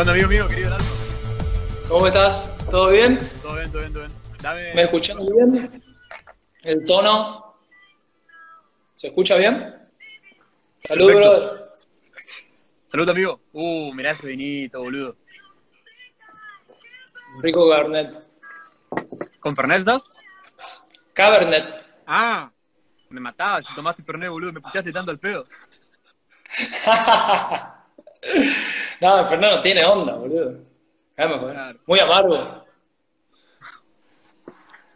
onda, amigo mío, querido Aldo? ¿Cómo estás? ¿Todo bien? Todo bien, todo bien, todo bien. Dame... ¿Me escuchas bien? ¿El tono? ¿Se escucha bien? Salud, Perfecto. brother. Salud, amigo. Uh, mirá ese vinito, boludo. Rico Cabernet. ¿Con Fernet estás? Cabernet. Ah, me matabas si tomaste Fernet, boludo. Me pichaste tanto al pedo. no, el Fernando tiene onda, boludo. Muy amargo.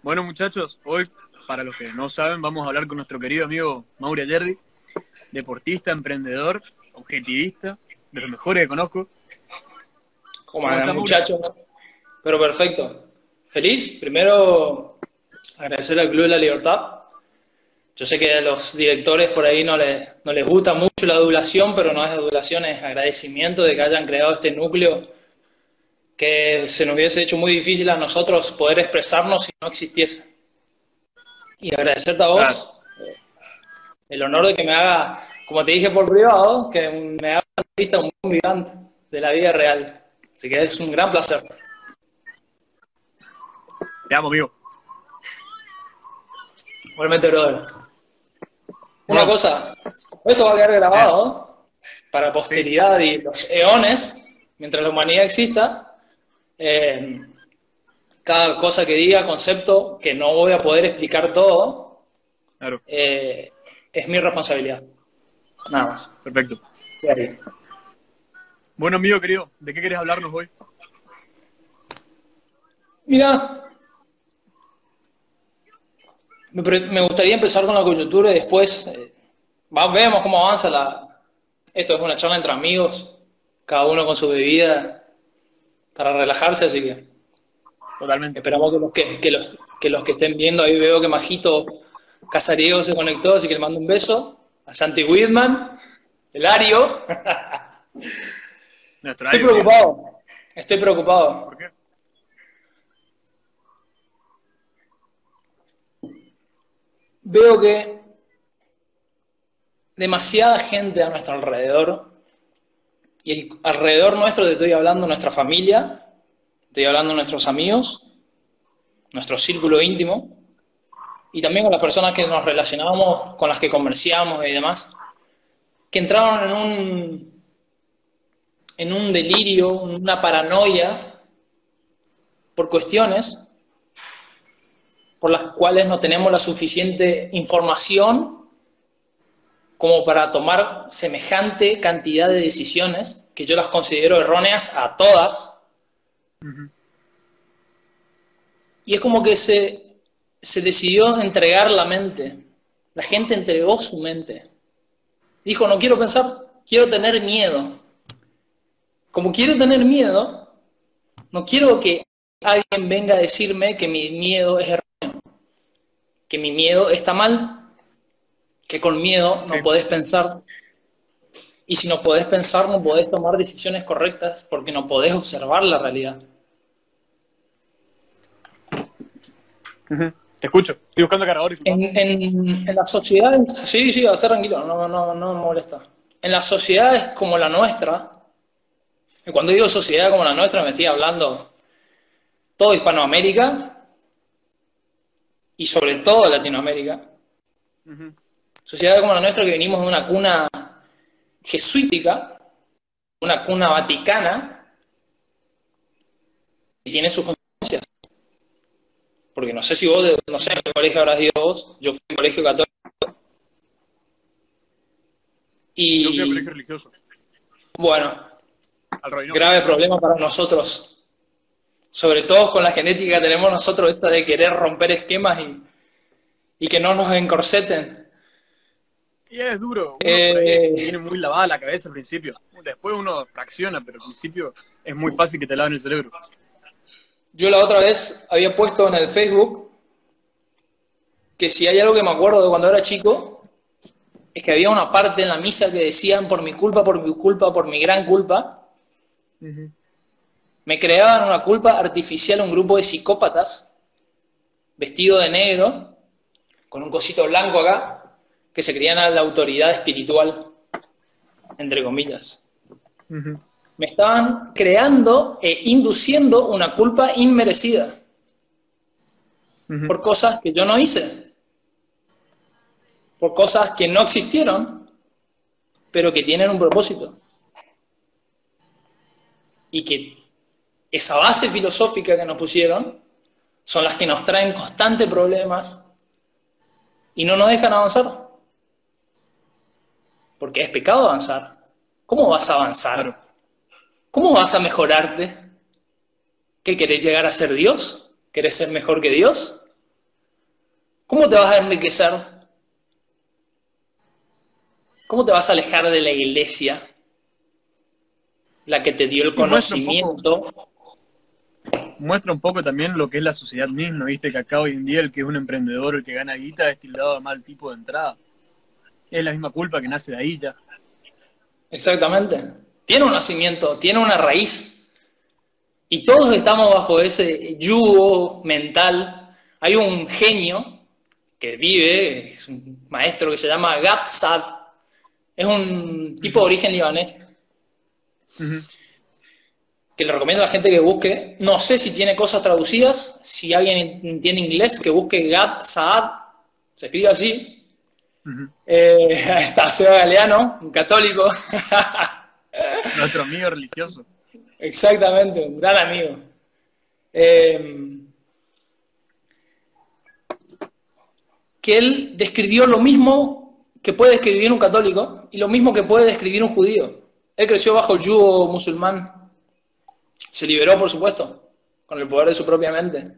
Bueno, muchachos, hoy, para los que no saben, vamos a hablar con nuestro querido amigo Mauri Ayerdi, deportista, emprendedor, objetivista, de los mejores que conozco. ¿Cómo ¿Cómo estás, muchachos? Pero perfecto. ¿Feliz? Primero, agradecer al Club de la Libertad. Yo sé que a los directores por ahí no les, no les gusta mucho la adulación, pero no es adulación, es agradecimiento de que hayan creado este núcleo que se nos hubiese hecho muy difícil a nosotros poder expresarnos si no existiese. Y agradecerte a vos el honor de que me haga, como te dije por privado, que me haga una entrevista un gigante de la vida real. Así que es un gran placer. Te amo, amigo. Igualmente, brother. Una Bueno. cosa, esto va a quedar grabado para posteridad y los eones, mientras la humanidad exista. Eh, cada cosa que diga, concepto, que no voy a poder explicar todo, Claro, eh, es mi responsabilidad. Nada más. perfecto. Bueno, amigo querido, ¿de qué querés hablarnos hoy? Mira, me, gustaría empezar con la coyuntura y después eh, vemos cómo avanza la... Esto es una charla entre amigos, cada uno con su bebida para relajarse, así que Totalmente. esperamos que los que, que los, que los que estén viendo, ahí veo que Majito Casariego se conectó, así que le mando un beso. A Santi Whitman, Elario. Nuestro Estoy preocupado, estoy preocupado. ¿Por qué? Veo que demasiada gente a nuestro alrededor, y alrededor nuestro te estoy hablando nuestra familia, estoy hablando nuestros amigos, nuestro círculo íntimo, y también con las personas que nos relacionamos, con las que comerciamos y demás, que entraron en un, en un delirio, en una paranoia por cuestiones por las cuales no tenemos la suficiente información como para tomar semejante cantidad de decisiones, que yo las considero erróneas a todas. Y es como que se, se decidió entregar la mente. La gente entregó su mente. Dijo, no quiero pensar, quiero tener miedo. Como quiero tener miedo, no quiero que alguien venga a decirme que mi miedo es erróneo, que mi miedo está mal, que con miedo no Sí. podés pensar. Y si no podés pensar, no podés tomar decisiones correctas porque no podés observar la realidad. Te escucho. Estoy buscando cargador. disculpa. En, en, en las sociedades, sí, sí, va a ser tranquilo, no, no, no me molesta. En las sociedades como la nuestra, y cuando digo sociedad como la nuestra, me estoy hablando todo Hispanoamérica y sobre todo Latinoamérica. Ujú. Sociedades como la nuestra que venimos de una cuna jesuítica, una cuna vaticana, y tiene sus consecuencias. Porque no sé si vos, no sé en qué colegio habrás ido vos, yo fui a un colegio católico. Yo Y fui a colegio religioso. bueno, Al grave problema para nosotros. Sobre todo con la genética que tenemos nosotros, esa de querer romper esquemas y, y que no nos encorseten. Y es duro. Uno Eh, tiene muy lavada la cabeza al principio. Después uno fracciona, pero al principio es muy fácil que te laven el cerebro. Yo la otra vez había puesto en el Facebook que si hay algo que me acuerdo de cuando era chico, es que había una parte en la misa que decían por mi culpa, por mi culpa, por mi gran culpa, me creaban una culpa artificial un grupo de psicópatas vestidos de negro, con un cosito blanco acá, que se creían a la autoridad espiritual, entre comillas. Me estaban creando e induciendo una culpa inmerecida por cosas que yo no hice, por cosas que no existieron, pero que tienen un propósito. Y que esa base filosófica que nos pusieron son las que nos traen constantes problemas y no nos dejan avanzar. Porque es pecado avanzar. ¿Cómo vas a avanzar? ¿Cómo vas a mejorarte? ¿Qué querés llegar a ser Dios? ¿Querés ser mejor que Dios? ¿Cómo te vas a enriquecer? ¿Cómo te vas a alejar de la iglesia? La que te dio el conocimiento. Muestra un poco también lo que es la sociedad misma, viste que acá hoy en día el que es un emprendedor, el que gana guita, es tildado de mal tipo de entrada. Es la misma culpa que nace de ahí ya. Exactamente. Tiene un nacimiento, tiene una raíz. Y todos estamos bajo ese yugo mental. Hay un genio que vive, es un maestro que se llama Gad Saad. Es un tipo de origen libanés. Que le recomiendo a la gente que busque. No sé si tiene cosas traducidas. Si alguien entiende inglés, que busque Gad Saad. Se escribe así. Eh, está Seba Galeano, un católico. Nuestro amigo religioso. Exactamente, un gran amigo. Eh, que él describió lo mismo que puede describir un católico y lo mismo que puede describir un judío. Él creció bajo el yugo musulmán. Se liberó, por supuesto, con el poder de su propia mente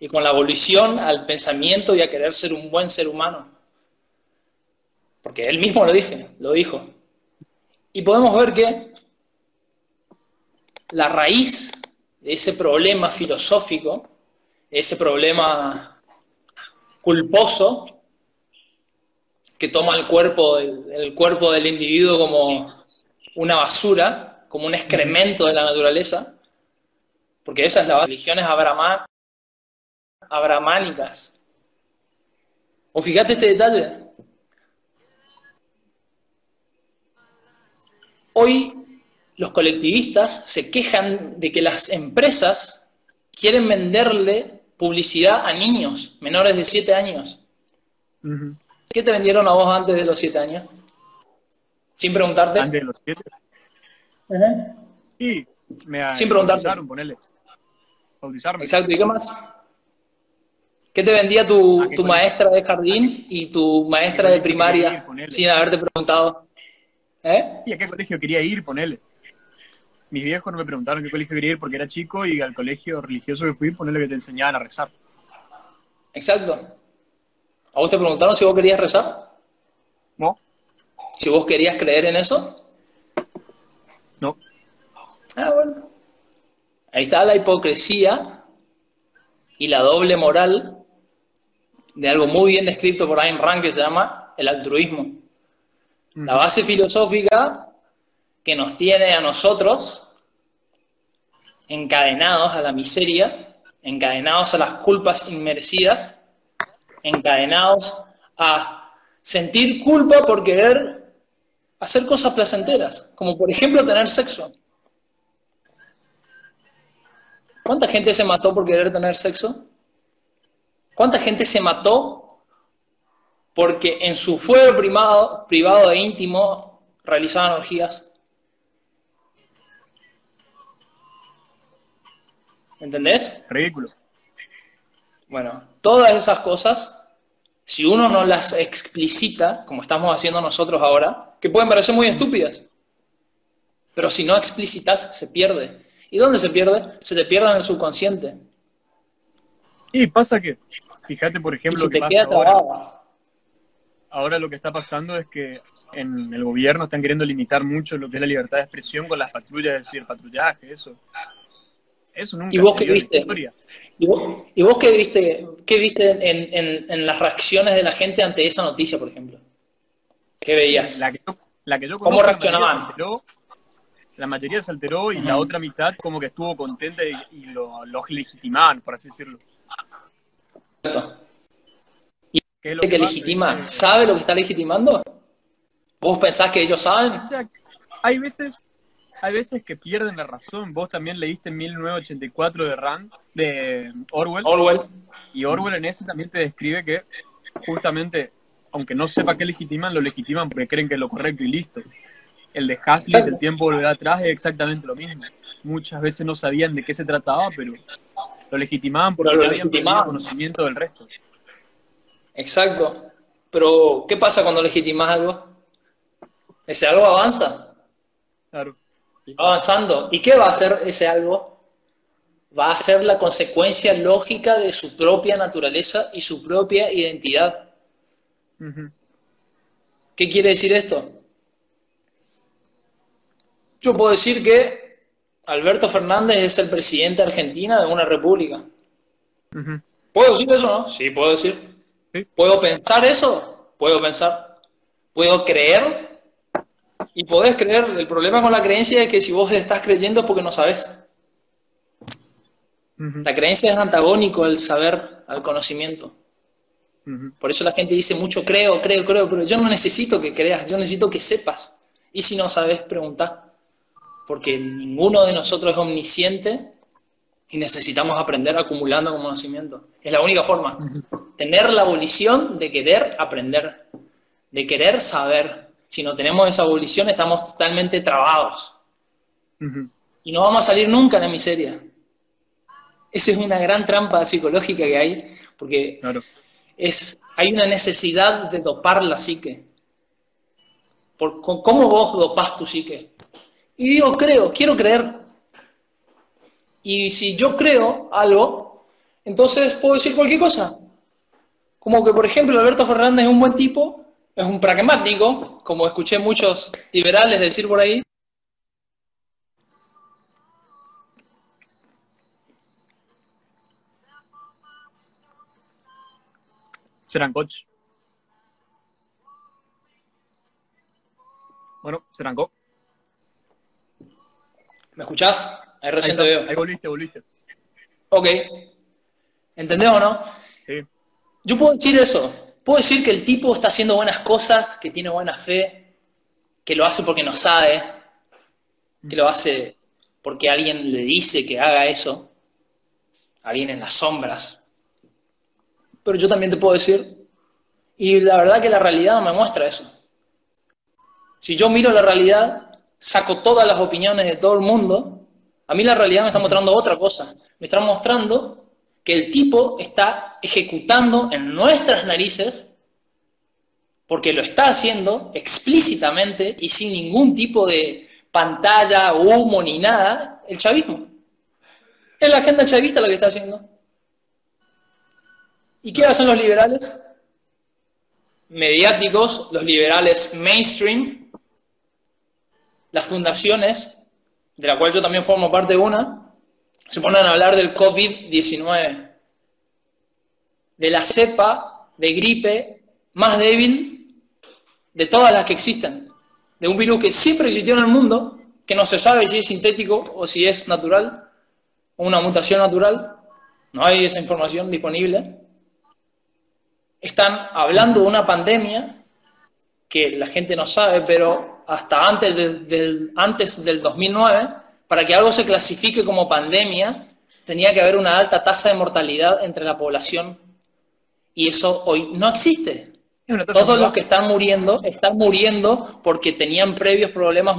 y con la abolición al pensamiento y a querer ser un buen ser humano. Porque él mismo lo dije, lo dijo. Y podemos ver que la raíz de ese problema filosófico, ese problema culposo que toma el cuerpo, el cuerpo del individuo como una basura, como un excremento de la naturaleza, porque esa es la base. religiones abrama- abramánicas. O fíjate este detalle. Hoy los colectivistas se quejan de que las empresas quieren venderle publicidad a niños menores de 7 años. ¿Qué te vendieron a vos antes de los 7 años? Sin preguntarte. Antes de los Y me Sin preguntarte. bautizaron, ponele. Bautizarme. Exacto, ¿y qué más? ¿Qué te vendía tu, ¿A qué tu maestra de jardín y tu maestra ¿A qué de ir? primaria Ponele. sin haberte preguntado? ¿Eh? ¿Y a qué colegio quería ir? Ponele. Mis viejos no me preguntaron qué colegio quería ir porque era chico y al colegio religioso que fui, ponele que te enseñaban a rezar. Exacto. ¿A vos te preguntaron si vos querías rezar? ¿No? ¿Si vos querías creer en eso? Ah, bueno. Ahí está la hipocresía y la doble moral de algo muy bien descrito por Ayn Rand que se llama el altruismo. La base filosófica que nos tiene a nosotros encadenados a la miseria, encadenados a las culpas inmerecidas, encadenados a sentir culpa por querer hacer cosas placenteras, como por ejemplo tener sexo. ¿Cuánta gente se mató por querer tener sexo? ¿Cuánta gente se mató porque en su fuero privado, privado e íntimo realizaban orgías? ¿Entendés? Ridículo. Bueno, todas esas cosas, si uno no las explicita, como estamos haciendo nosotros ahora, que pueden parecer muy estúpidas, pero si no explicitas, se pierde. ¿Y dónde se pierde? Se te pierde en el subconsciente. Y pasa que, fíjate por ejemplo, lo que te pasa queda ahora. Ahora lo que está pasando es que en el gobierno están queriendo limitar mucho lo que es la libertad de expresión con las patrullas, es decir, el patrullaje, eso. Eso nunca ¿Y vos qué viste? historia. ¿Y vos, y vos qué viste, qué viste en, en- en las reacciones de la gente ante esa noticia, por ejemplo? ¿Qué veías? La que yo, la que yo ¿Cómo reaccionaban? se la mayoría se alteró y la otra mitad como que estuvo contenta y, y lo, lo legitimaban, por así decirlo. Esto. ¿Qué es lo ¿Gente que pasa? legitima que- sabe lo que está legitimando? ¿Vos pensás que ellos saben? hay veces, hay veces que pierden la razón. Vos también leíste 1984 de Rand, de Orwell. Orwell. Y Orwell en ese también te describe que justamente, aunque no sepa qué legitiman, lo legitiman porque creen que es lo correcto y listo. El de Haslett, el tiempo volverá atrás, es exactamente lo mismo. Muchas veces no sabían de qué se trataba, pero lo legitimaban porque lo habían conocimiento del resto. Exacto. Pero, ¿qué pasa cuando legitimas algo? Ese algo avanza. Claro. Va avanzando. ¿Y qué va a hacer ese algo? Va a ser la consecuencia lógica de su propia naturaleza y su propia identidad. ¿Qué quiere decir esto? Yo puedo decir que Alberto Fernández es el presidente de Argentina de una república. ¿Puedo decir eso no? Sí, puedo decir. Sí. ¿Puedo pensar eso? Puedo pensar. ¿Puedo creer? Y podés creer. El problema con la creencia es que si vos estás creyendo es porque no sabes. La creencia es antagónico al saber, al conocimiento. Por eso la gente dice mucho creo, creo, creo, pero yo no necesito que creas, yo necesito que sepas. Y si no sabes, pregunta. Porque ninguno de nosotros es omnisciente y necesitamos aprender acumulando conocimiento. Es la única forma. Tener la volición de querer aprender, de querer saber. Si no tenemos esa volición, estamos totalmente trabados y no vamos a salir nunca de la miseria. Esa es una gran trampa psicológica que hay, porque Claro. es, hay una necesidad de dopar la psique. Por, ¿Cómo vos dopás tu psique? Y digo, creo, quiero creer. Y si yo creo algo, entonces puedo decir cualquier cosa. Como que, por ejemplo, Alberto Fernández es un buen tipo, es un pragmático, como escuché muchos liberales decir por ahí. Serán coach. Bueno, se arrancó. ¿Me escuchás? Ahí Ahí, recién está. te veo. Ahí volviste, volviste. Ok. ¿Entendés o no? Sí. Yo puedo decir eso. Puedo decir que el tipo está haciendo buenas cosas, que tiene buena fe, que lo hace porque no sabe, que lo hace porque alguien le dice que haga eso, alguien en las sombras. Pero yo también te puedo decir, y la verdad que la realidad no me muestra eso. Si yo miro la realidad, saco todas las opiniones de todo el mundo, a mí la realidad me está mostrando otra cosa. Me está mostrando que el tipo está ejecutando en nuestras narices, porque lo está haciendo explícitamente y sin ningún tipo de pantalla, humo ni nada, el chavismo. Es la agenda chavista lo que está haciendo. ¿Y qué hacen los liberales? Mediáticos, los liberales mainstream, las fundaciones, de la cual yo también formo parte de una, se ponen a hablar del COVID-19, de la cepa de gripe más débil de todas las que existen, de un virus que siempre existió en el mundo, que no se sabe si es sintético o si es natural, o una mutación natural, no hay esa información disponible. Están hablando de una pandemia que la gente no sabe, pero hasta antes, de- del, antes del 2009, para que algo se clasifique como pandemia, tenía que haber una alta tasa de mortalidad entre la población. Y eso hoy no existe. Todos los que están muriendo están muriendo porque tenían previos problemas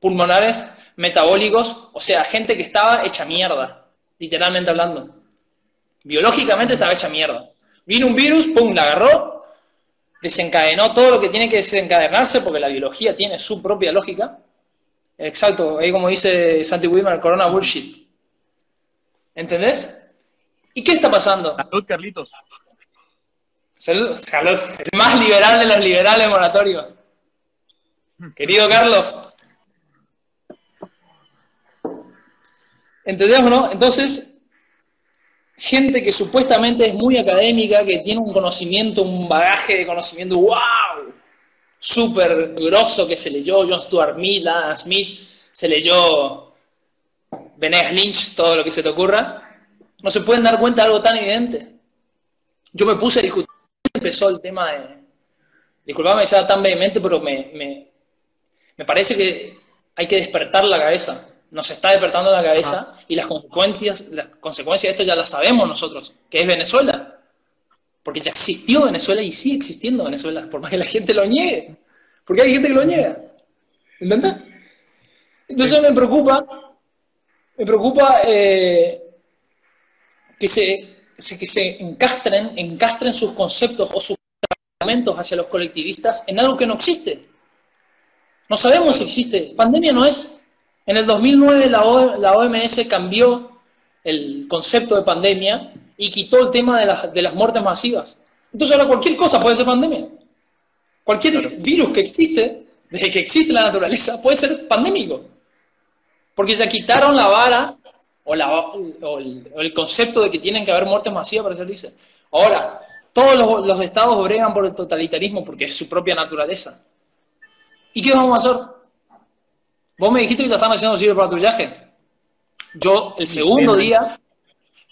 pulmonares, metabólicos, o sea, gente que estaba hecha mierda, literalmente hablando. Biológicamente estaba hecha mierda. Vino un virus, pum, la agarró, desencadenó todo lo que tiene que desencadenarse porque la biología tiene su propia lógica. Exacto, ahí como dice Santi el corona bullshit. ¿Entendés? ¿Y qué está pasando? Salud, Carlitos. Saludos, Carlos. El más liberal de los liberales moratorios. Querido Carlos. ¿Entendés o no? Entonces, gente que supuestamente es muy académica, que tiene un conocimiento, un bagaje de conocimiento, wow, súper grosso que se leyó John Stuart Mill, Adam Smith, se leyó Benes Lynch, todo lo que se te ocurra, no se pueden dar cuenta de algo tan evidente. Yo me puse a discutir empezó el tema de. Disculpame que sea tan vehemente, pero me, me, me parece que hay que despertar la cabeza. Nos está despertando la cabeza y las consecuencias, las consecuencias de esto ya las sabemos nosotros, que es Venezuela. Porque ya existió Venezuela y sigue existiendo Venezuela, por más que la gente lo niegue. Porque hay gente que lo niega. ¿Entendés? Entonces me preocupa, me preocupa eh, que, se, que se encastren, encastren sus conceptos o sus argumentos hacia los colectivistas en algo que no existe. No sabemos si existe. Pandemia no es. En el 2009 la, OMS cambió el concepto de pandemia y quitó el tema de las, de las muertes masivas. Entonces ahora cualquier cosa puede ser pandemia. Cualquier virus que existe, desde que existe la naturaleza, puede ser pandémico. Porque ya quitaron la vara o, la, o, el, concepto de que tienen que haber muertes masivas para ser dice. Ahora, todos los, los estados bregan por el totalitarismo porque es su propia naturaleza. ¿Y qué vamos a hacer? Vos me dijiste que ya están haciendo sirve para tu viaje. Yo, el segundo día,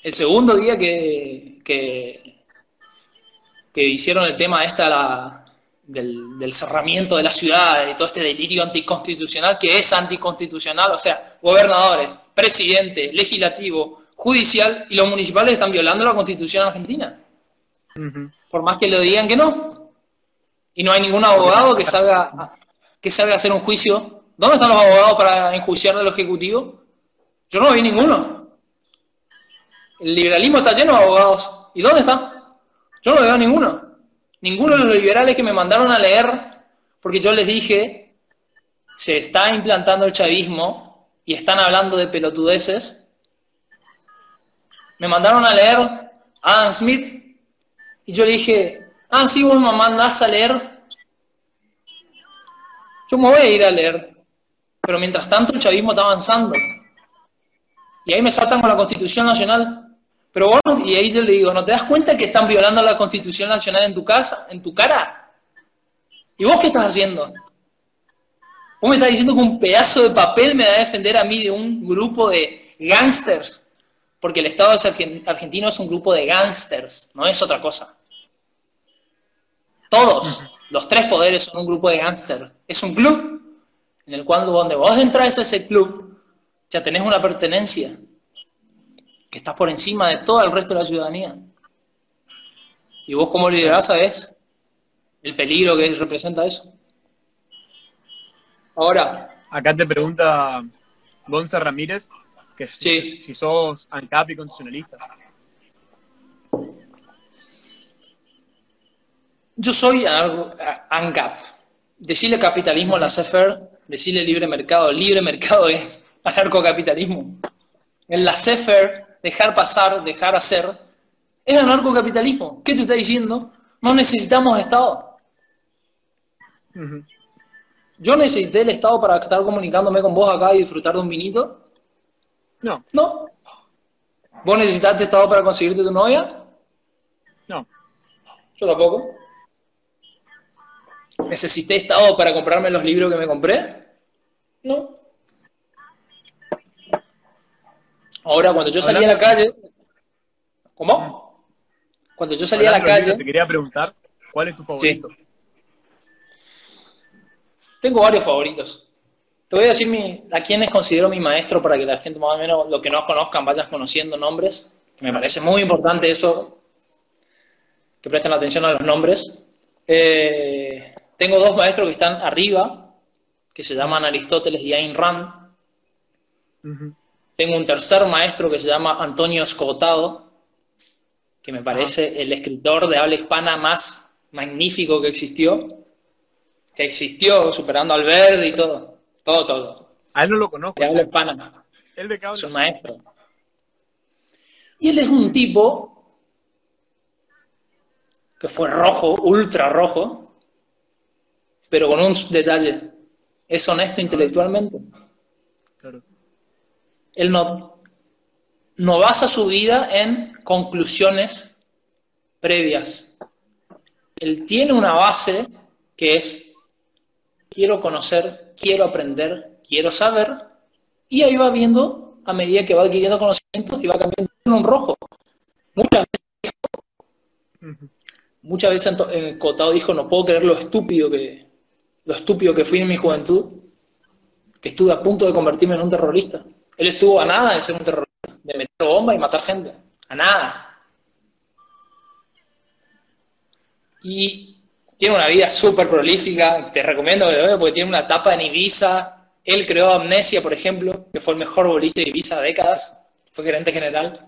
el segundo día que, que, hicieron el tema esta la, del, cerramiento de la ciudad y todo este delirio anticonstitucional, que es anticonstitucional, o sea, gobernadores, presidente, legislativo, judicial y los municipales están violando la constitución argentina. Por más que lo digan que no. Y no hay ningún abogado que salga que sabe hacer un juicio. ¿Dónde están los abogados para enjuiciar al Ejecutivo? Yo no vi ninguno. El liberalismo está lleno de abogados. ¿Y dónde están? Yo no veo ninguno. Ninguno de los liberales que me mandaron a leer, porque yo les dije, se está implantando el chavismo y están hablando de pelotudeces. Me mandaron a leer a Adam Smith y yo le dije, ah, sí, vos me mandás a leer yo me voy a ir a leer. Pero mientras tanto el chavismo está avanzando. Y ahí me saltan con la Constitución Nacional. Pero bueno, y ahí yo le digo, ¿no te das cuenta que están violando la Constitución Nacional en tu casa, en tu cara? ¿Y vos qué estás haciendo? Vos me estás diciendo que un pedazo de papel me va a defender a mí de un grupo de gángsters. Porque el Estado argentino es un grupo de gángsters, no es otra cosa. Todos. Los tres poderes son un grupo de gángster. Es un club en el cual donde vos entras a ese club, ya tenés una pertenencia que está por encima de todo el resto de la ciudadanía. Y vos como liderazgo sabés el peligro que representa eso. Ahora. Acá te pregunta Gonza Ramírez que si, si sos ANCAP y constitucionalista. Yo soy ANCAP. Decirle capitalismo a la CEFER, decirle libre mercado. Libre mercado es anarcocapitalismo. En la CEFER, dejar pasar, dejar hacer, es anarcocapitalismo. ¿Qué te está diciendo? No necesitamos Estado. ¿Yo necesité el Estado para estar comunicándome con vos acá y disfrutar de un vinito? No. ¿No? ¿Vos necesitaste Estado para conseguirte tu novia? No. Yo tampoco. ¿Necesité Estado para comprarme los libros que me compré? No. Ahora, cuando yo salí a la calle... ¿Cómo? Cuando yo salí a la calle... te quería preguntar, ¿cuál es tu favorito? Tengo varios favoritos. Te voy a decir mi, a quiénes considero mi maestro para que la gente más o menos, lo que no conozcan, vayan conociendo nombres. Me parece muy importante eso, que presten atención a los nombres. Eh, tengo dos maestros que están arriba, que se llaman Aristóteles y Ayn Rand. Tengo un tercer maestro que se llama Antonio Escotado, que me parece el escritor de habla hispana más magnífico que existió, que existió superando al verde y todo, todo, todo. A él no lo conozco. De habla hispana. ¿Él de Es un maestro. Y él es un tipo que fue rojo, ultra rojo, pero con un detalle. Es honesto intelectualmente. Él no, no basa su vida en conclusiones previas. Él tiene una base que es quiero conocer, quiero aprender, quiero saber, y ahí va viendo a medida que va adquiriendo conocimiento y va cambiando en un rojo. Muchas veces, muchas veces Cotado dijo, no puedo creer lo estúpido que, lo estúpido que fui en mi juventud. que estuve a punto de convertirme en un terrorista. Él estuvo a nada de ser un terrorista, de meter bomba y matar gente. A nada. Y tiene una vida súper prolífica. Te recomiendo que lo veas porque tiene una etapa en Ibiza. Él creó Amnesia, por ejemplo, que fue el mejor boliche de Ibiza décadas. Fue gerente general.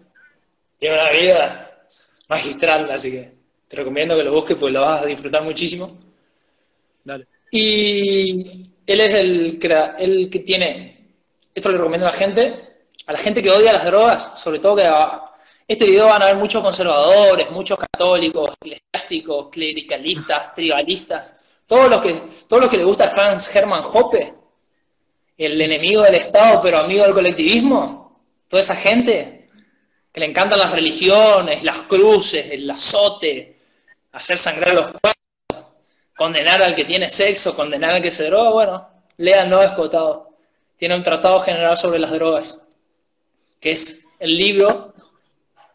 Tiene una vida magistral, así que te recomiendo que lo busques porque lo vas a disfrutar muchísimo. Dale. Y él es el, el que tiene, esto le recomiendo a la gente, a la gente que odia las drogas, sobre todo que este video van a ver muchos conservadores, muchos católicos, eclesiásticos, clericalistas, tribalistas, todos los que, todos los que le gusta Hans Hermann Hoppe, el enemigo del Estado pero amigo del colectivismo, toda esa gente que le encantan las religiones, las cruces, el azote, hacer sangrar los cuerpos, condenar al que tiene sexo, condenar al que se droga, bueno, lean No Escotado. Tiene un tratado general sobre las drogas, que es el libro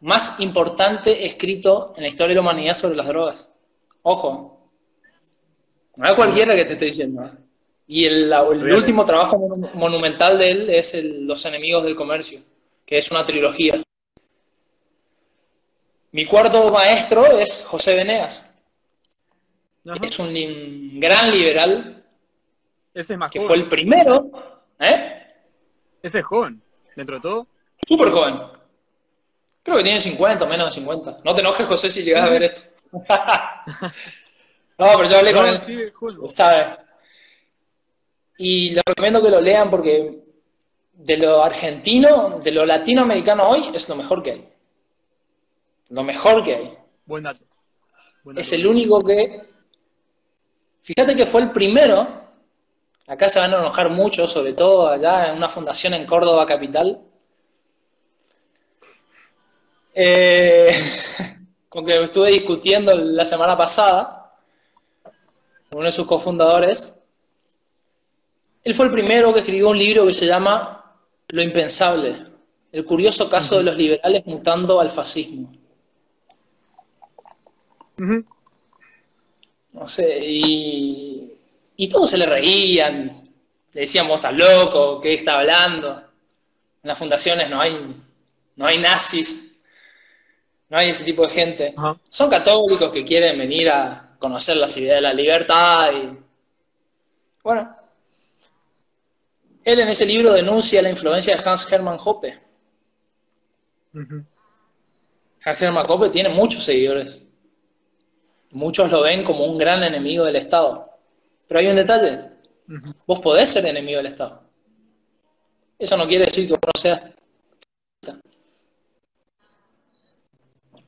más importante escrito en la historia de la humanidad sobre las drogas. Ojo, no es cualquiera que te esté diciendo. ¿eh? Y el, último trabajo monumental de él es Los enemigos del comercio, que es una trilogía. Mi cuarto maestro es José Venegas. Es un gran liberal. Ese es más que fue el primero. ¿Eh? Ese es joven, dentro de todo. Súper joven. Creo que tiene 50 menos de 50. No te enojes, José, si llegas a ver esto. no, pero yo hablé con él. Sí, ¿Sabes? Y le recomiendo que lo lean porque de lo argentino, de lo latinoamericano hoy, es lo mejor que hay lo mejor que hay. Buen dato. Es el único que... Fíjate que fue el primero, acá se van a enojar mucho, sobre todo allá en una fundación en Córdoba capital, eh, con que estuve discutiendo la semana pasada, con uno de sus cofundadores, él fue el primero que escribió un libro que se llama Lo impensable, el curioso caso de los liberales mutando al fascismo. No sé, y, y todos se le reían, le decíamos, estás loco, ¿qué está hablando? En las fundaciones no hay, no hay nazis, no hay ese tipo de gente. Son católicos que quieren venir a conocer las ideas de la libertad y... Bueno, él en ese libro denuncia la influencia de Hans Hermann Hoppe. Hans Hermann Hoppe tiene muchos seguidores. Muchos lo ven como un gran enemigo del Estado. Pero hay un detalle. Vos podés ser enemigo del Estado. Eso no quiere decir que vos no seas.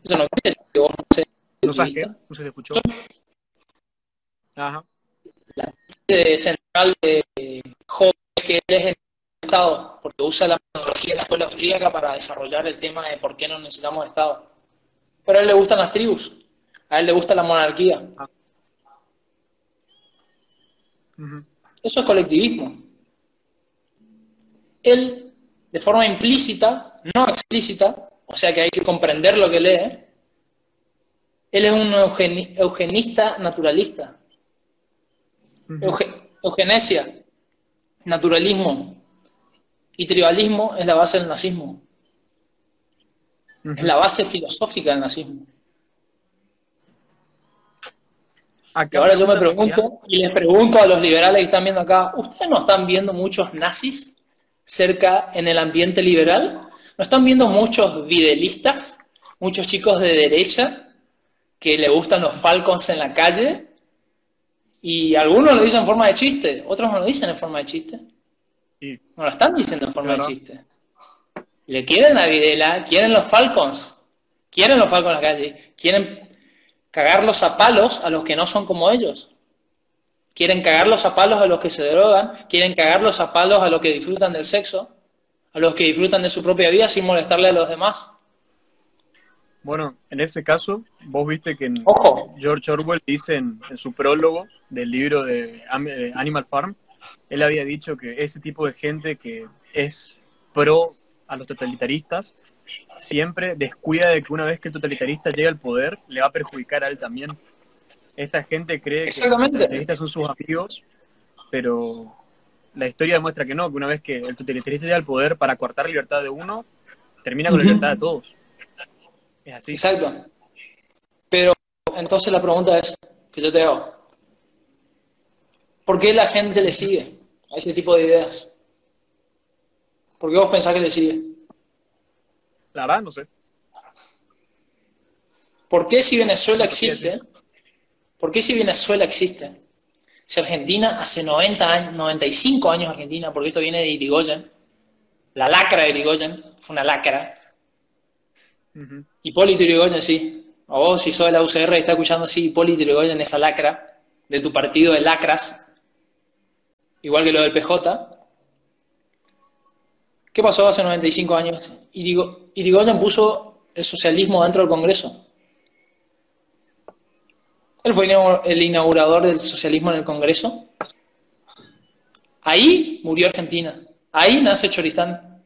Eso no quiere decir que vos no seas. ¿No sabes qué? No se te escuchó. Ajá. La central de Job es que él es el Estado, porque usa la metodología de la escuela austríaca para desarrollar el tema de por qué no necesitamos Estado. Pero a él le gustan las tribus. A él le gusta la monarquía. Eso es colectivismo. Él, de forma implícita, no explícita, o sea que hay que comprender lo que lee, él es un eugenista naturalista. eugenesia, naturalismo y tribalismo es la base del nazismo. Es la base filosófica del nazismo ahora yo me pregunto, y les pregunto a los liberales que están viendo acá, ¿ustedes no están viendo muchos nazis cerca en el ambiente liberal? ¿No están viendo muchos videlistas, muchos chicos de derecha que le gustan los falcons en la calle? Y algunos lo dicen en forma de chiste, otros no lo dicen en forma de chiste. No lo están diciendo en forma de chiste. Le quieren a Videla, quieren los falcons, quieren los falcons en la calle, quieren cagarlos a palos a los que no son como ellos. Quieren cagarlos a palos a los que se drogan, quieren cagarlos a palos a los que disfrutan del sexo, a los que disfrutan de su propia vida sin molestarle a los demás. Bueno, en ese caso, vos viste que Ojo. George Orwell dice en, su prólogo del libro de Animal Farm, él había dicho que ese tipo de gente que es pro a los totalitaristas siempre descuida de que una vez que el totalitarista llega al poder, le va a perjudicar a él también. Esta gente cree que los totalitaristas son sus amigos, pero la historia demuestra que no, que una vez que el totalitarismo llega al poder para cortar la libertad de uno, termina con la libertad de todos. Es así. Exacto. Pero entonces la pregunta es, que yo te hago, ¿por qué la gente le sigue a ese tipo de ideas? ¿Por qué vos pensás que le sigue? La verdad, no sé. ¿Por qué si Venezuela existe? ¿Por qué si Venezuela existe? Si Argentina hace 90 años, 95 años Argentina, porque esto viene de Irigoyen, la lacra de Irigoyen, fue una lacra. Hipólito Irigoyen, sí. O vos, si sos de la UCR y estás escuchando, sí, Hipólito Irigoyen, esa lacra, de tu partido de lacras, igual que lo del PJ. ¿Qué pasó hace 95 años? Irigoyen puso el socialismo dentro del Congreso. Él fue el inaugurador del socialismo en el Congreso. Ahí murió Argentina. Ahí nace Choristán.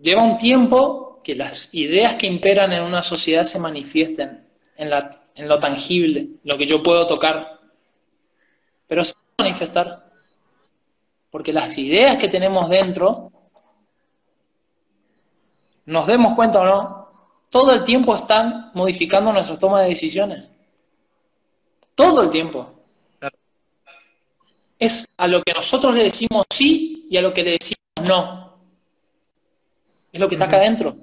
Lleva un tiempo que las ideas que imperan en una sociedad se manifiesten en, lo tangible, lo que yo puedo tocar. Pero se manifestar. Porque las ideas que tenemos dentro, nos demos cuenta o no, todo el tiempo están modificando nuestra toma de decisiones. Todo el tiempo. Es a lo que nosotros le decimos sí y a lo que le decimos no. Es lo que está acá adentro.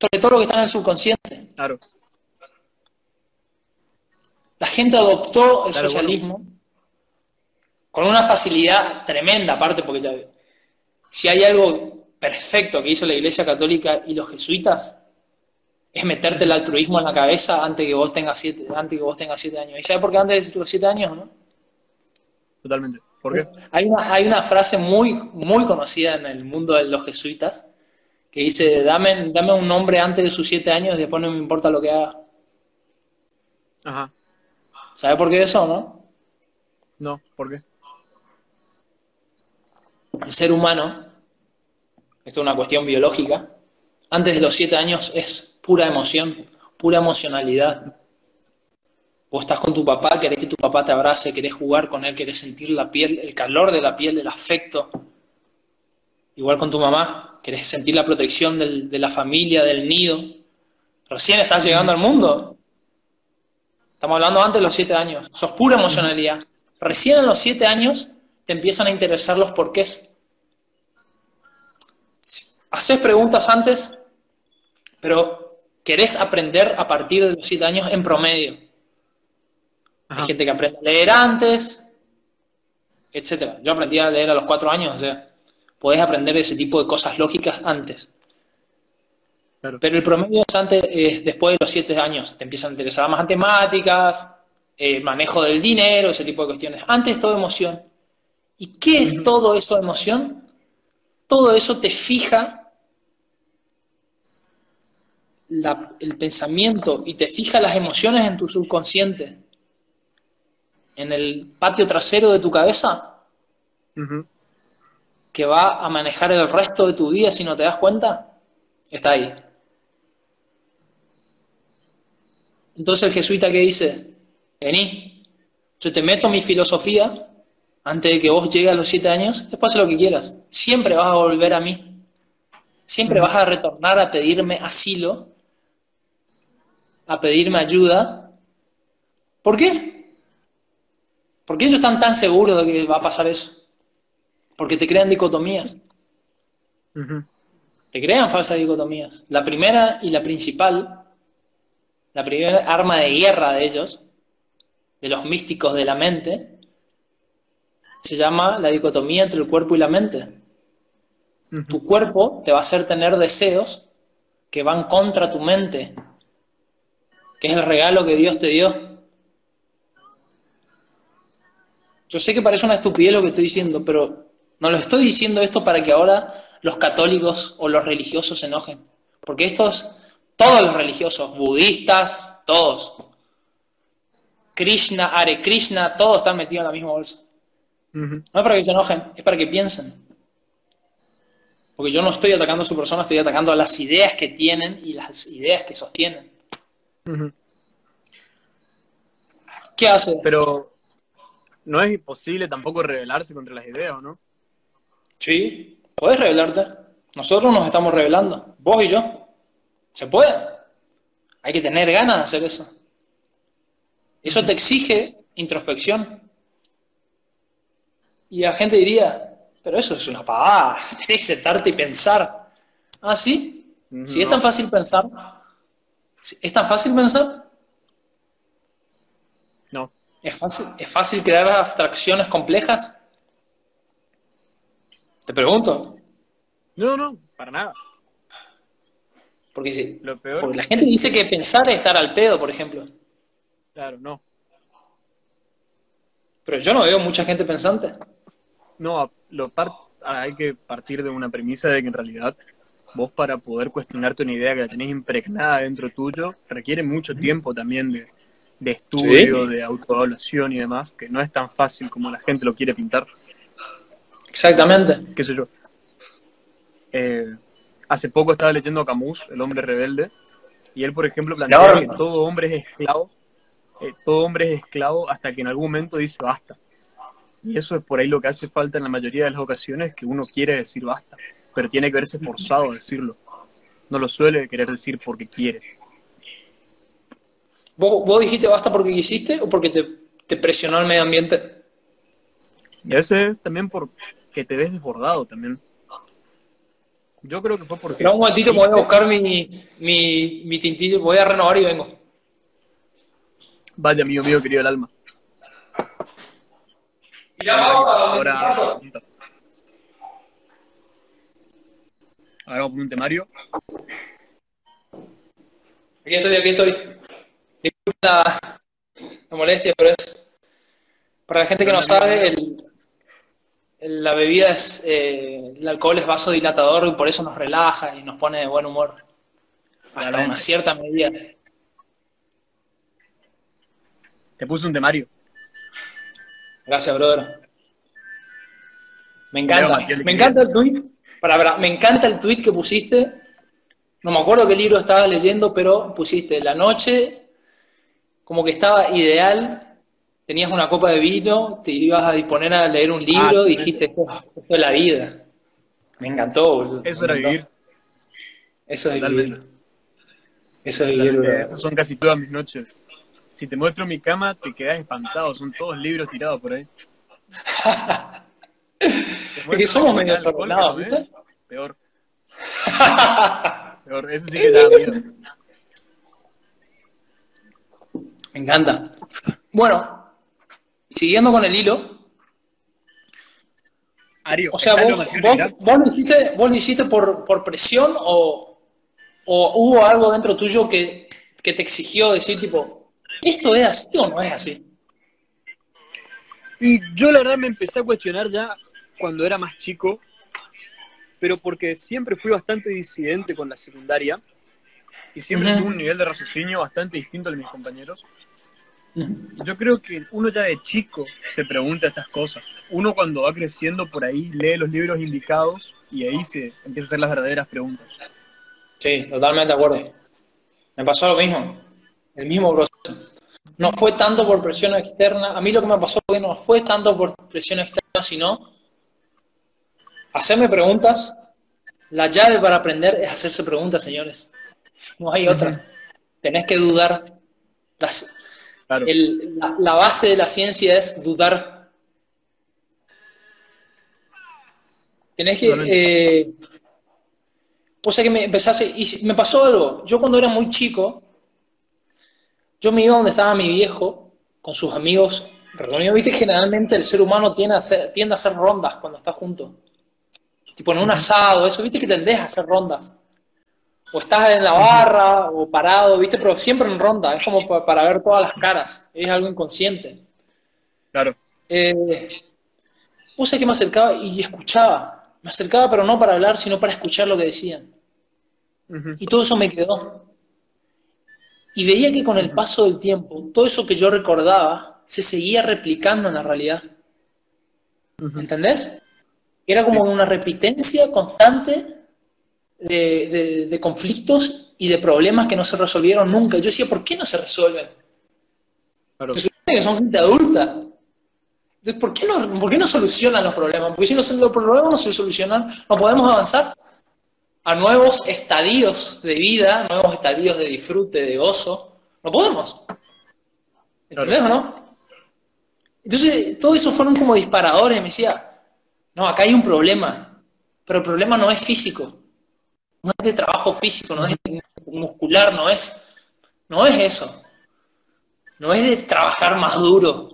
Sobre todo lo que está en el subconsciente. Claro. La gente adoptó el socialismo con una facilidad tremenda, aparte, porque ya, si hay algo perfecto que hizo la Iglesia Católica y los jesuitas, es meterte el altruismo en la cabeza antes que vos tengas siete, antes que vos tengas siete años. ¿Y sabes por qué antes de los siete años, no? Totalmente. ¿Por qué? Hay una, hay una frase muy, muy conocida en el mundo de los jesuitas que dice, dame, dame un nombre antes de sus siete años y después no me importa lo que haga. Ajá. ¿Sabes por qué eso, no? No, ¿por qué? El ser humano, esto es una cuestión biológica, antes de los siete años es pura emoción, pura emocionalidad. Vos estás con tu papá, querés que tu papá te abrace, querés jugar con él, querés sentir la piel, el calor de la piel, el afecto. Igual con tu mamá, querés sentir la protección de la familia, del nido. Recién estás llegando al mundo. Estamos hablando antes de los siete años. Sos pura emocionalidad. Recién en los siete años te empiezan a interesar los porqués. Haces preguntas antes, pero querés aprender a partir de los siete años en promedio. Hay gente que aprende a leer antes, etcétera. Yo aprendí a leer a los cuatro años, o sea, podés aprender ese tipo de cosas lógicas antes. Pero el promedio es antes, es después de los siete años. Te empiezan a interesar más matemáticas, el manejo del dinero, ese tipo de cuestiones. Antes todo emoción. ¿Y qué es todo eso de emoción? Todo eso te fija el pensamiento y te fija las emociones en tu subconsciente, en el patio trasero de tu cabeza, que va a manejar el resto de tu vida si no te das cuenta, está ahí. Entonces el jesuita que dice, vení, yo te meto mi filosofía antes de que vos llegues a los siete años, después haz lo que quieras. Siempre vas a volver a mí. Siempre vas a retornar a pedirme asilo a pedirme ayuda. ¿Por qué? Porque ellos están tan seguros de que va a pasar eso. Porque te crean dicotomías. Te crean falsas dicotomías. La primera y la principal, la primera arma de guerra de ellos, de los místicos de la mente, se llama la dicotomía entre el cuerpo y la mente. Tu cuerpo te va a hacer tener deseos que van contra tu mente, que es el regalo que Dios te dio. Yo sé que parece una estupidez lo que estoy diciendo, pero no lo estoy diciendo esto para que ahora los católicos o los religiosos se enojen. Porque estos, todos los religiosos, budistas, todos, Krishna, Hare Krishna, todos están metidos en la misma bolsa. No es para que se enojen, es para que piensen. Porque yo no estoy atacando a su persona, estoy atacando a las ideas que tienen y las ideas que sostienen. ¿Qué hace? Pero, no es imposible tampoco rebelarse contra las ideas, ¿no? Sí, puedes rebelarte. Nosotros nos estamos rebelando, vos y yo. Se puede. Hay que tener ganas de hacer eso. Eso te exige introspección. Y la gente diría, pero eso es una pavada, tienes que sentarte y pensar. Ah, sí. Si es tan fácil pensar, ¿es tan fácil pensar? No. ¿Es fácil, ¿Es fácil crear abstracciones complejas? Te pregunto. No, no, para nada. Porque, Lo peor porque la gente dice que pensar es estar al pedo, por ejemplo. Claro, no. Pero yo no veo mucha gente pensante. No, lo hay que partir de una premisa de que en realidad vos para poder cuestionarte una idea que la tenés impregnada dentro tuyo, requiere mucho tiempo también de, estudio, de autoevaluación y demás, que no es tan fácil como la gente lo quiere pintar. Exactamente. ¿Qué sé yo? Eh, hace poco estaba leyendo a Camus, El hombre rebelde, y él, por ejemplo, plantea que todo hombre es esclavo, eh, todo hombre es esclavo hasta que en algún momento dice basta. Y eso es por ahí lo que hace falta en la mayoría de las ocasiones, que uno quiere decir basta, pero tiene que verse forzado a decirlo. No lo suele querer decir porque quiere. ¿Vos, dijiste basta porque quisiste o porque te, presionó el medio ambiente? Y a veces también porque te ves desbordado también. Yo creo que fue porque... Espera un momentito, voy a buscar mi, mi, mi tintillo, voy a renovar y vengo. Vaya, amigo mío, querido el alma. Ahora, ahora vamos por un temario. Aquí estoy, aquí estoy. Disculpa la, molestia, pero es. Para la gente que no sabe, el, la bebida es. Eh, el alcohol es vasodilatador y por eso nos relaja y nos pone de buen humor. Hasta una cierta medida. Te puse un temario. Gracias, brother. Me encanta. Me encanta el tweet. Para, me encanta el tweet que pusiste. No me acuerdo qué libro estaba leyendo, pero pusiste la noche como que estaba ideal. Tenías una copa de vino, te ibas a disponer a leer un libro, y ah, dijiste, esto, es la vida. Me encantó, boludo. Eso era vivir. Eso es vivir. Eso es vivir, Esas son casi todas mis noches. Si te muestro mi cama, te quedas espantado. Son todos libros tirados por ahí. que somos medio atornados, ¿viste? Peor. Peor, eso sí que da miedo. Me encanta. Bueno, siguiendo con el hilo. Ario, o sea, vos, vos, lo hiciste, vos lo hiciste por, por presión o, o, hubo algo dentro tuyo que, que te exigió decir, tipo, ¿esto es así o no es así? Y yo la verdad me empecé a cuestionar ya cuando era más chico, pero porque siempre fui bastante disidente con la secundaria y siempre tuve un nivel de raciocinio bastante distinto al de mis compañeros. Yo creo que uno ya de chico se pregunta estas cosas. Uno cuando va creciendo por ahí lee los libros indicados y ahí se empieza a hacer las verdaderas preguntas. Sí, totalmente de acuerdo. Me pasó lo mismo, el mismo proceso. No fue tanto por presión externa, a mí lo que me pasó fue que no fue tanto por presión externa, sino hacerme preguntas. La llave para aprender es hacerse preguntas, señores. No hay otra. Tenés que dudar. la, base de la ciencia es dudar. Tenés que... Eh, o sea que me empezase... Y me pasó algo. Yo cuando era muy chico, yo me iba donde estaba mi viejo, con sus amigos. Perdón, viste, generalmente el ser humano tiende a hacer, tiende a hacer rondas cuando está junto tipo en un asado, eso, viste que tendés a hacer rondas. O estás en la barra o parado, viste, pero siempre en ronda, es como para, ver todas las caras, es algo inconsciente. Claro. Eh, puse que me acercaba y escuchaba. Me acercaba, pero no para hablar, sino para escuchar lo que decían. Y todo eso me quedó. Y veía que con el paso del tiempo, todo eso que yo recordaba se seguía replicando en la realidad. ¿Entendés? Era como una repitencia constante de, conflictos y de problemas que no se resolvieron nunca. Yo decía, ¿por qué no se resuelven? Claro. que son gente adulta. Entonces, ¿por qué, no, ¿por qué no solucionan los problemas? Porque si no, los problemas no se solucionan, no podemos avanzar a nuevos estadios de vida, nuevos estadios de disfrute, de gozo. No podemos. ¿Entendés o no? Entonces, todo eso fueron como disparadores. Me decía, no, acá hay un problema, pero el problema no es físico. No es de trabajo físico, no es muscular, no es, no es eso. No es de trabajar más duro,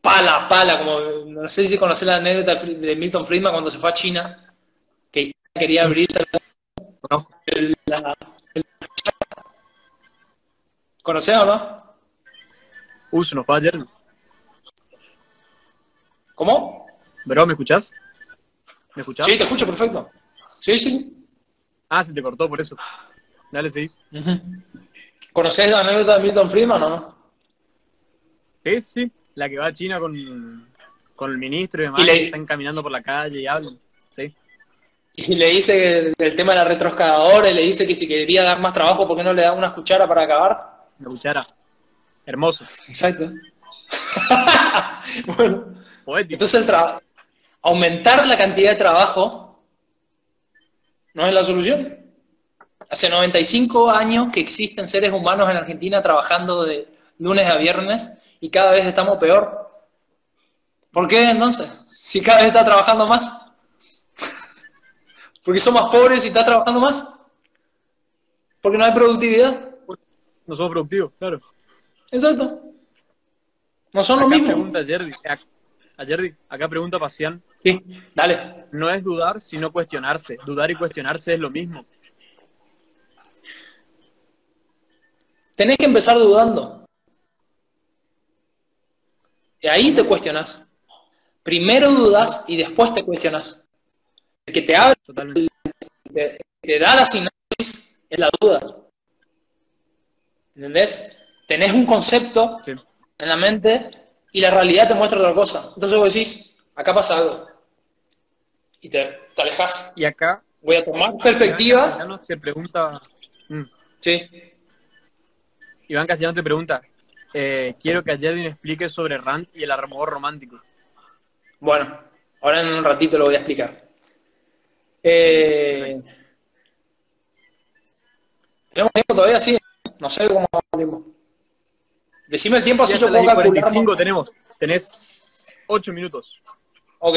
pala pala, como no sé si conoces la anécdota de Milton Friedman cuando se fue a China, que quería abrirse no. la, ¿Conocés o no? Uh, se nos fue ayer. ¿Cómo? Bro, ¿me escuchás? ¿Me escuchás? Sí, te escucho perfecto. Sí, sí. Ah, se te cortó por eso. Dale, sí. ¿Conocés la anécdota de Milton Friedman o no? Sí, sí. La que va a China con, con el ministro y demás, y están caminando por la calle y hablan. Sí. Y le dice el, tema de la retroscadora, y le dice que si quería dar más trabajo, ¿por qué no le da una cuchara para acabar? Una cuchara. Hermoso. Exacto. bueno, entonces el aumentar la cantidad de trabajo no es la solución. Hace 95 años que existen seres humanos en Argentina trabajando de lunes a viernes y cada vez estamos peor. ¿Por qué entonces? Si cada vez está trabajando más. Porque somos pobres y está trabajando más. Porque no hay productividad. No somos productivos, claro. Exacto. No son lo mismo. Pregunta Jerry. A Jerry, acá pregunta Pasián. Sí, dale. No es dudar, sino cuestionarse. Dudar y cuestionarse es lo mismo. Tenés que empezar dudando. Y ahí te cuestionas. Primero dudas y después te cuestionas. Que te abre, te, te da la sinapsis es la duda. ¿Entendés? Tenés un concepto en la mente y la realidad te muestra otra cosa. Entonces vos decís, acá pasa algo. Y te, te alejas. Y acá. Voy a tomar perspectiva. Iván te pregunta. Mm. Sí. Iván Castellano te pregunta: eh, Quiero que Jedin explique sobre Rand y el amor romántico. Bueno, ahora en un ratito lo voy a explicar. Eh, ¿Tenemos tiempo todavía? Sí. No sé cómo tiempo. Decime el tiempo así yo puedo calcular. 45 tenemos. Tenés 8 minutos. Ok.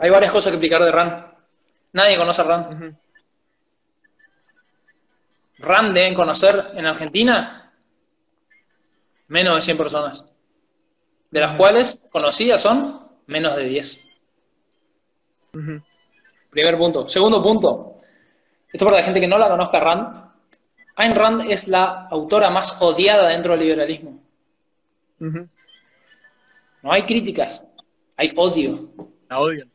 Hay varias cosas que explicar de RAN. Nadie conoce a RAN. RAN deben conocer en Argentina menos de 100 personas. De las cuales conocidas son menos de 10. Primer punto. Segundo punto. Esto para la gente que no la conozca, RAND. Ayn Rand es la autora más odiada dentro del liberalismo. No hay críticas, hay odio. La odian.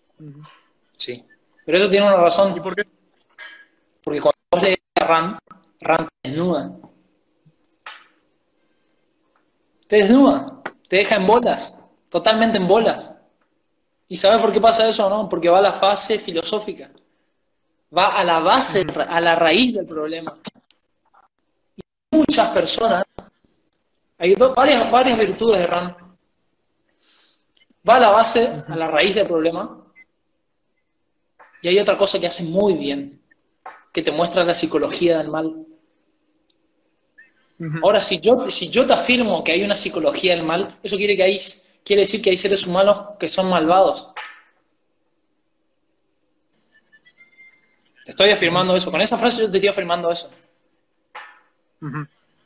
Sí. Pero eso tiene una razón. ¿Y por qué? Porque cuando vos lees a Rand, Rand te desnuda. Te desnuda, te deja en bolas, totalmente en bolas. ¿Y sabes por qué pasa eso o no? Porque va a la fase filosófica. Va a la base, a la raíz del problema muchas personas, hay varias, varias virtudes de RAN. Va a la base, a la raíz del problema, y hay otra cosa que hace muy bien, que te muestra la psicología del mal. Ahora, si yo, si yo te afirmo que hay una psicología del mal, eso quiere, que hay, quiere decir que hay seres humanos que son malvados. Te estoy afirmando eso. Con esa frase yo te estoy afirmando eso.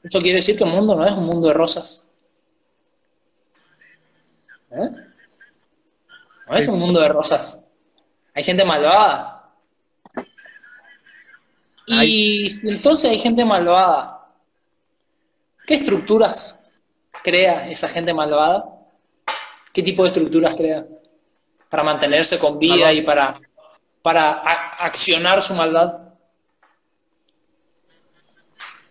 Eso quiere decir que el mundo no es un mundo de rosas. ¿Eh? No es un mundo de rosas. Hay gente malvada. Y entonces hay gente malvada. ¿Qué estructuras crea esa gente malvada? ¿Qué tipo de estructuras crea? Para mantenerse con vida y para, para accionar su maldad.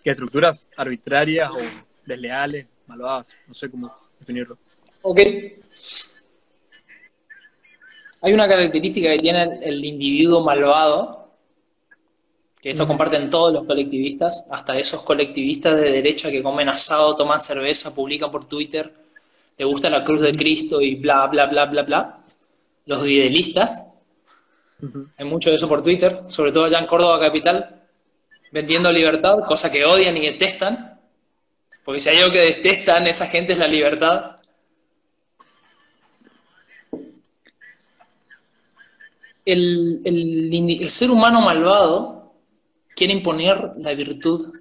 ¿Qué estructuras arbitrarias o desleales, malvadas? No sé cómo definirlo. Ok. Hay una característica que tiene el individuo malvado, que esto comparten todos los colectivistas, hasta esos colectivistas de derecha que comen asado, toman cerveza, publican por Twitter le gusta la cruz de Cristo y bla, bla, bla, bla, bla. Los idealistas. Hay mucho de eso por Twitter, sobre todo allá en Córdoba Capital, vendiendo libertad, cosa que odian y detestan. Porque si hay algo que detestan esa gente es la libertad. El, el ser humano malvado quiere imponer la virtud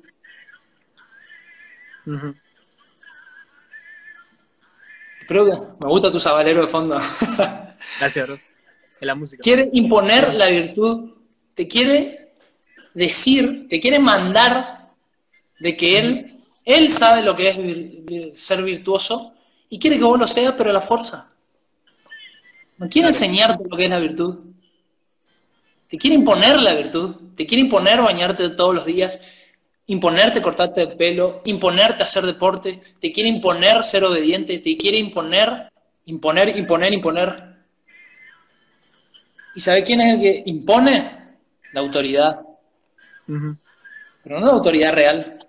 Creo que me gusta tu sabalero de fondo. Gracias, bro. la música. Quiere imponer la virtud, te quiere decir, te quiere mandar de que él, él sabe lo que es ser virtuoso y quiere que vos lo seas, pero a la fuerza. No quiere enseñarte lo que es la virtud. Te quiere imponer la virtud, te quiere imponer bañarte todos los días, imponerte cortarte el pelo, imponerte hacer deporte, te quiere imponer ser obediente, te quiere imponer, imponer, imponer, imponer. ¿Y sabe quién es el que impone? La autoridad. Pero no la autoridad real,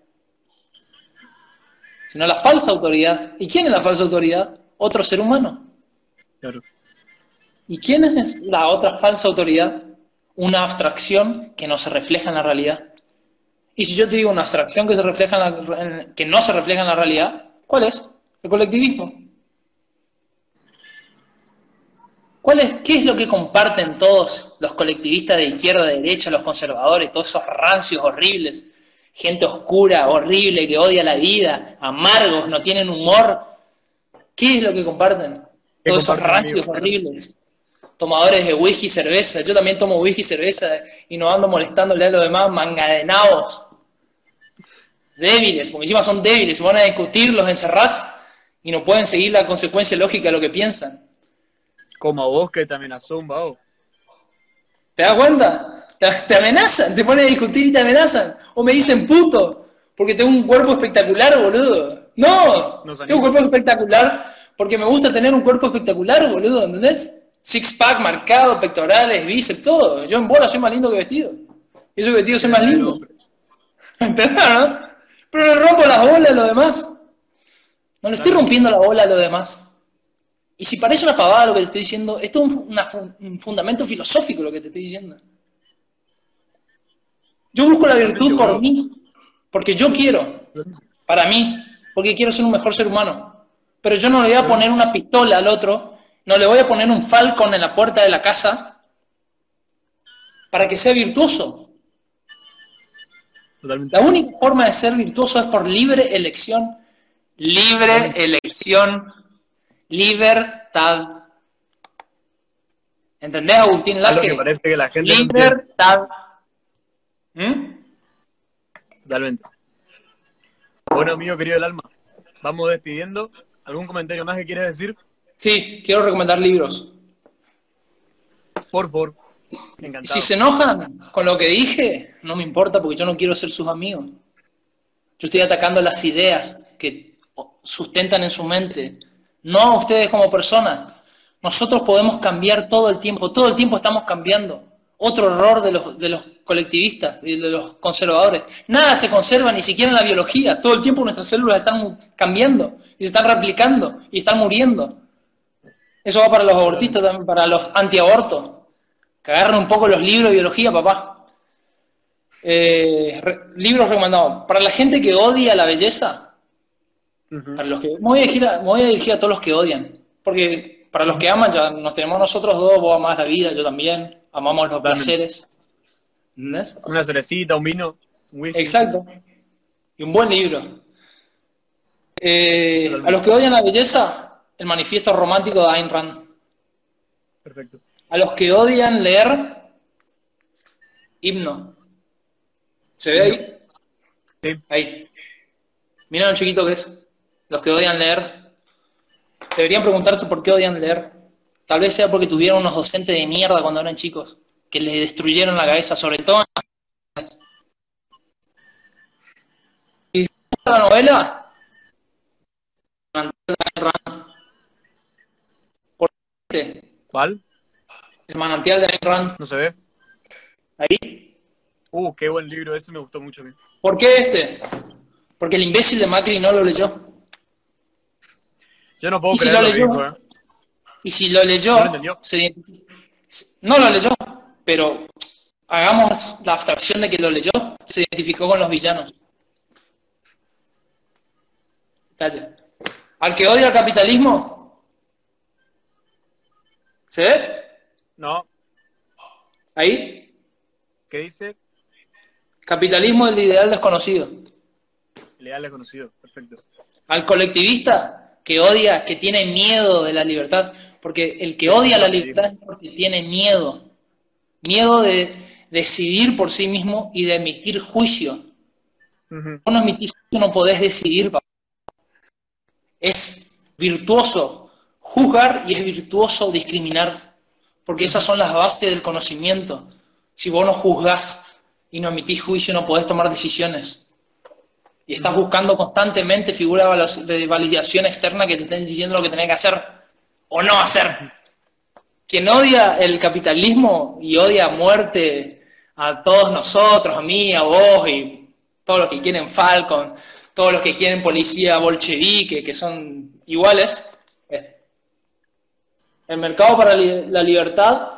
sino la falsa autoridad. ¿Y quién es la falsa autoridad? Otro ser humano. Claro. ¿Y quién es la otra falsa autoridad? Una abstracción que no se refleja en la realidad. Y si yo te digo una abstracción que, se refleja en que no se refleja en la realidad, ¿cuál es? El colectivismo. ¿Cuál es, ¿Qué es lo que comparten todos los colectivistas de izquierda, de derecha, los conservadores, todos esos rancios horribles? Gente oscura, horrible, que odia la vida, amargos, no tienen humor. ¿Qué es lo que comparten? Todos esos rancios horribles tomadores de whisky y cerveza. Yo también tomo whisky y cerveza y no ando molestándole a los demás, mangadenados. Débiles, porque encima son débiles, se van a discutir, los encerrás y no pueden seguir la consecuencia lógica de lo que piensan. Como vos que te amenazó un vago. ¿Te das cuenta? Te, amenazan, te ponen a discutir y te amenazan. O me dicen puto, porque tengo un cuerpo espectacular, boludo. No, tengo un cuerpo espectacular porque me gusta tener un cuerpo espectacular, boludo, ¿entendés? Six pack marcado, pectorales, bíceps, todo. Yo en bola soy más lindo que vestido. Y eso que vestido soy más lindo. ¿Entendés, no? Pero le rompo las bolas a los demás. No le estoy rompiendo la bola a los demás. Y si parece una pavada lo que te estoy diciendo, esto es un, fundamento filosófico lo que te estoy diciendo. Yo busco la virtud por mí, porque yo quiero, para mí, porque quiero ser un mejor ser humano. Pero yo no le voy a poner una pistola al otro no le voy a poner un falcón en la puerta de la casa para que sea virtuoso. La única forma de ser virtuoso es por libre elección. Libre elección, libertad. ¿Entendés, Agustín Laje? parece que la gente libertad. ¿Mm? Totalmente. Bueno, amigo querido del alma, vamos despidiendo. ¿Algún comentario más que quieras decir? Sí, quiero recomendar libros. Por favor. Si se enojan con lo que dije, no me importa porque yo no quiero ser sus amigos. Yo estoy atacando las ideas que sustentan en su mente, no a ustedes como personas. Nosotros podemos cambiar todo el tiempo, todo el tiempo estamos cambiando. Otro error de los, de los colectivistas y de los conservadores. Nada se conserva, ni siquiera en la biología. Todo el tiempo nuestras células están cambiando y se están replicando y están muriendo. Eso va para los abortistas también, para los antiabortos. Que agarren un poco los libros de biología, papá. Eh, libros recomendados. Para la gente que odia la belleza, para los que, me, voy a dirigir a, voy a dirigir a todos los que odian. Porque para los que aman, ya nos tenemos nosotros dos, vos amás la vida, yo también. Amamos los placeres. ¿Entendés? Una cerecita, un vino, un Exacto. Y un buen libro. Eh, a los que odian la belleza, el manifiesto romántico de Ayn Rand. Perfecto. A los que odian leer, himno. ¿Se ve ahí? Sí. Ahí. Miren lo chiquito que es. Los que odian leer. Deberían preguntarse por qué odian leer. Tal vez sea porque tuvieron unos docentes de mierda cuando eran chicos, que le destruyeron la cabeza, sobre todo ¿Y la novela? ¿Cuál? El manantial de Ayn Rand. No se ve. Ahí. Uh, qué buen libro, ese me gustó mucho. ¿Por qué este? Porque el imbécil de Macri no lo leyó. Yo no puedo ¿Y si creer lo lo leyó? ¿eh? Y si lo leyó, No lo se no lo leyó, pero hagamos la abstracción de que lo leyó, se identificó con los villanos. Detalle. Al que odia el capitalismo, ¿se ve? No, Ahí, ¿qué dice? capitalismo es el ideal desconocido. Leal desconocido, perfecto. Al colectivista que odia, que tiene miedo de la libertad, porque el que odia la libertad es porque tiene miedo, miedo de decidir por sí mismo y de emitir juicio. No emitís juicio, no podés decidir. papá. Es virtuoso juzgar y es virtuoso discriminar, porque esas son las bases del conocimiento. Si vos no juzgás y no emitís juicio, no podés tomar decisiones. Y estás buscando constantemente figuras de validación externa que te estén diciendo lo que tenés que hacer o no hacer. Quien odia el capitalismo y odia a muerte a todos nosotros, a mí, a vos y todos los que quieren Falcon, todos los que quieren policía bolchevique, que son iguales, es el mercado para la libertad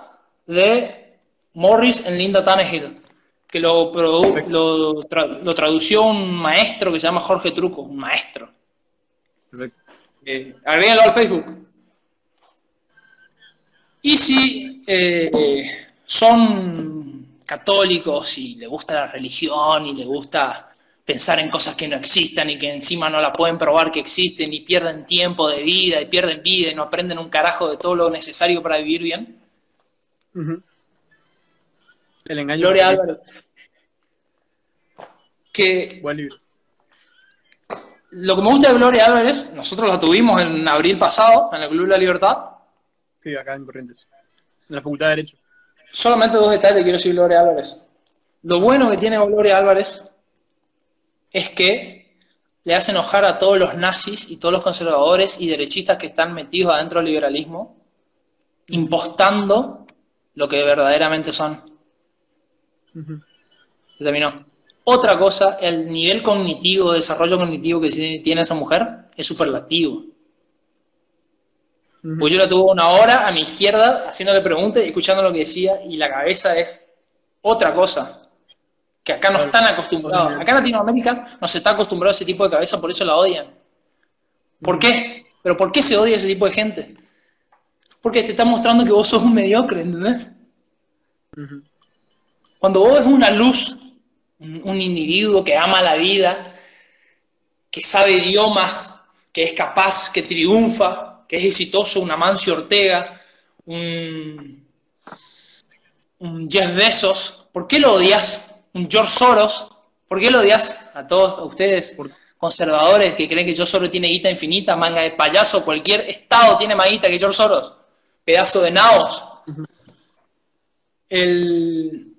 de Morris en Linda Tannehill, que lo, lo, tra- lo tradució un maestro que se llama Jorge Truco, un maestro. Perfecto. Eh, agréguenlo al Facebook. Y si eh, eh, son católicos y le gusta la religión y le gusta pensar en cosas que no existan y que encima no la pueden probar que existen y pierden tiempo de vida y pierden vida y no aprenden un carajo de todo lo necesario para vivir bien. El engaño. Gloria. Álvarez. Que Buen libro. lo que me gusta de Gloria Álvarez, nosotros la tuvimos en abril pasado en el Club de la Libertad, Sí, acá en Corrientes. En la Facultad de Derecho. Solamente dos detalles quiero decir Gloria Álvarez. Lo bueno que tiene Gloria Álvarez es que le hace enojar a todos los nazis y todos los conservadores y derechistas que están metidos adentro del liberalismo, impostando lo que verdaderamente son. Se terminó. Otra cosa, el nivel cognitivo, desarrollo cognitivo que tiene esa mujer es superlativo. Pues yo la tuve una hora a mi izquierda haciéndole preguntas y escuchando lo que decía y la cabeza es otra cosa que acá no están acostumbrados. Acá en Latinoamérica no se está acostumbrado a ese tipo de cabeza, por eso la odian. ¿Por qué? ¿Pero por qué se odia ese tipo de gente? Porque te está mostrando que vos sos un mediocre, ¿entendés? Cuando vos ves una luz, un, un individuo que ama la vida, que sabe idiomas, que es capaz, que triunfa, que es exitoso, un Amancio Ortega, un, un Jeff Bezos, ¿por qué lo odias? Un George Soros, ¿por qué lo odias a todos a ustedes conservadores que creen que George Soros tiene guita infinita, manga de payaso, cualquier estado tiene más guita que George Soros, pedazo de naos? El,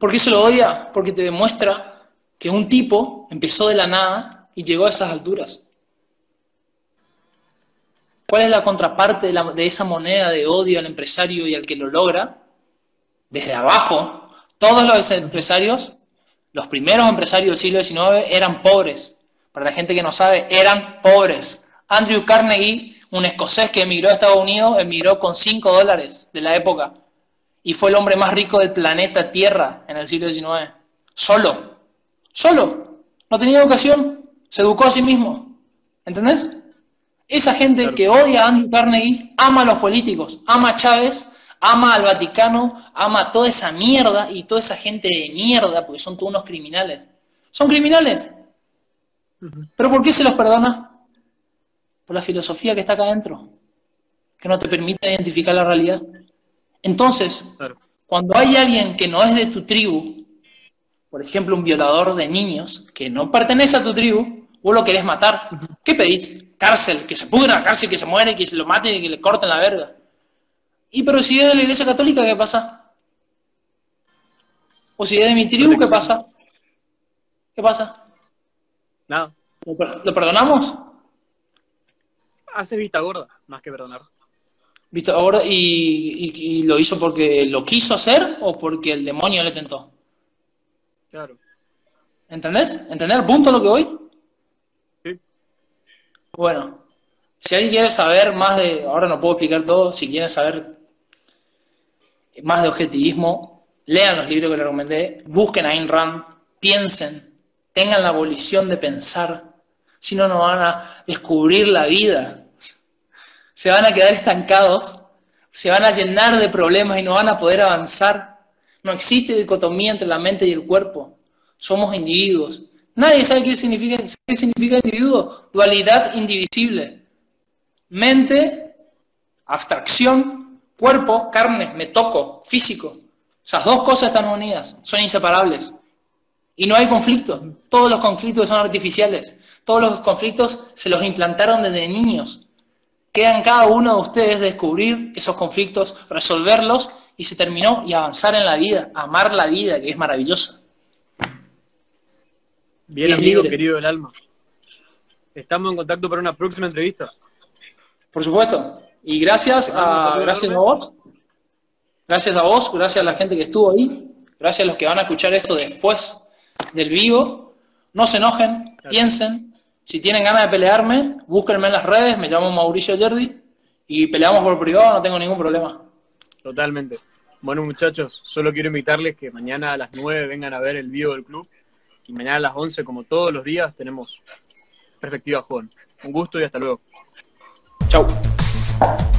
¿Por qué se lo odia? Porque te demuestra que un tipo empezó de la nada y llegó a esas alturas. ¿Cuál es la contraparte de, la- de esa moneda de odio al empresario y al que lo logra? Desde abajo, todos los empresarios, los primeros empresarios del siglo XIX eran pobres. Para la gente que no sabe, eran pobres. Andrew Carnegie, un escocés que emigró a Estados Unidos, emigró con 5 dólares de la época y fue el hombre más rico del planeta Tierra en el siglo XIX. Solo, solo, no tenía educación, se educó a sí mismo. ¿Entendés? Esa gente Claro. que odia a Andrew Carnegie ama a los políticos, ama a Chávez, ama al Vaticano, ama a toda esa mierda y toda esa gente de mierda, porque son todos unos criminales. Son criminales. ¿Pero por qué se los perdona? Por la filosofía que está acá adentro, que no te permite identificar la realidad. Entonces, Claro. cuando hay alguien que no es de tu tribu, por ejemplo, un violador de niños que no pertenece a tu tribu, vos lo querés matar, ¿qué pedís? Cárcel, que se pudra, cárcel, que se muere, que se lo maten y que le corten la verga. Y pero si es de la iglesia católica, ¿qué pasa? O si es de mi tribu, ¿qué pasa? ¿Qué pasa? Nada. ¿Lo per- lo perdonamos? Hace vista gorda, más que perdonar. ¿Viste? Ahora, y, y- y lo hizo porque lo quiso hacer o porque el demonio le tentó? Claro. ¿Entendés? ¿Entendés el punto a lo que voy? Sí. Bueno, si alguien quiere saber más de, ahora no puedo explicar todo, si quieren saber más de objetivismo, lean los libros que les recomendé, busquen a Ayn Rand, piensen, tengan la abolición de pensar, si no, no van a descubrir la vida. Se van a quedar estancados, se van a llenar de problemas y no van a poder avanzar. No existe dicotomía entre la mente y el cuerpo. Somos individuos. Nadie sabe qué significa, qué significa individuo. Dualidad indivisible. Mente, abstracción, cuerpo, carne, me toco, físico. Esas dos cosas están unidas, son inseparables. Y no hay conflictos. Todos los conflictos son artificiales. Todos los conflictos se los implantaron desde niños. Queda en cada uno de ustedes descubrir esos conflictos, resolverlos y se terminó y avanzar en la vida, amar la vida, que es maravillosa. Bien, amigo, querido del alma. Estamos en contacto para una próxima entrevista. Por supuesto. Y gracias a, gracias a vos. Gracias a vos, gracias a la gente que estuvo ahí. Gracias a los que van a escuchar esto después del vivo. No se enojen, piensen. Si tienen ganas de pelearme, búsquenme en las redes. Me llamo Mauricio Yerdi y peleamos por privado, no tengo ningún problema. Totalmente. Bueno, muchachos, solo quiero invitarles que mañana a las 9 vengan a ver el vivo del club. Y mañana a las 11, como todos los días, tenemos Perspectiva Joven. Un gusto y hasta luego. Chau. Bye.